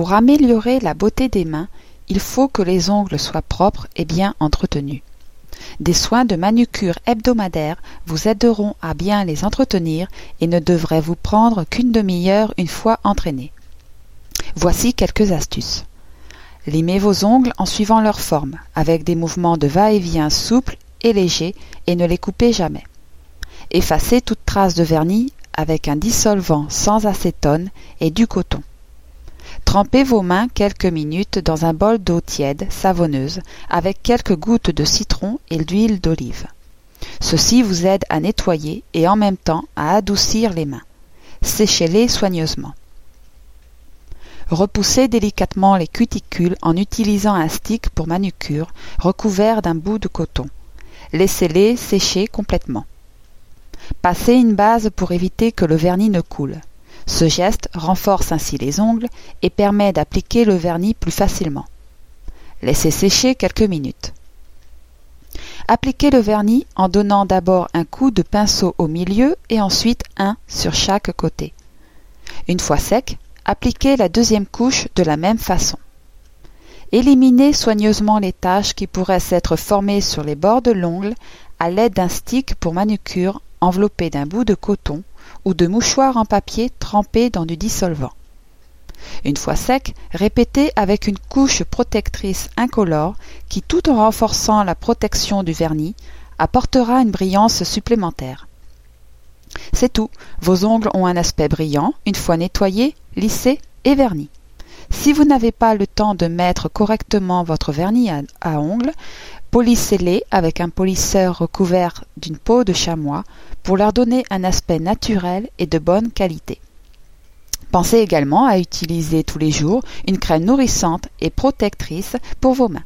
Pour améliorer la beauté des mains, il faut que les ongles soient propres et bien entretenus. Des soins de manucure hebdomadaires vous aideront à bien les entretenir et ne devraient vous prendre qu'une demi-heure une fois entraînés. Voici quelques astuces. Limez vos ongles en suivant leur forme, avec des mouvements de va-et-vient souples et légers, et ne les coupez jamais. Effacez toute trace de vernis avec un dissolvant sans acétone et du coton. Trempez vos mains quelques minutes dans un bol d'eau tiède, savonneuse, avec quelques gouttes de citron et d'huile d'olive. Ceci vous aide à nettoyer et en même temps à adoucir les mains. Séchez-les soigneusement. Repoussez délicatement les cuticules en utilisant un stick pour manucure recouvert d'un bout de coton. Laissez-les sécher complètement. Passez une base pour éviter que le vernis ne coule. Ce geste renforce ainsi les ongles et permet d'appliquer le vernis plus facilement. Laissez sécher quelques minutes. Appliquez le vernis en donnant d'abord un coup de pinceau au milieu et ensuite un sur chaque côté. Une fois sec, Appliquez la deuxième couche de la même façon. Éliminez soigneusement les taches qui pourraient s'être formées sur les bords de l'ongle à l'aide d'un stick pour manucure enveloppé d'un bout de coton ou de mouchoir en papier trempé dans du dissolvant. Une fois sec, répétez avec une couche protectrice incolore qui, tout en renforçant la protection du vernis, apportera une brillance supplémentaire. C'est tout, vos ongles ont un aspect brillant une fois nettoyés, lissés et vernis. Si vous n'avez pas le temps de mettre correctement votre vernis à, ongles, polissez-les avec un polisseur recouvert d'une peau de chamois pour leur donner un aspect naturel et de bonne qualité. Pensez également à utiliser tous les jours une crème nourrissante et protectrice pour vos mains.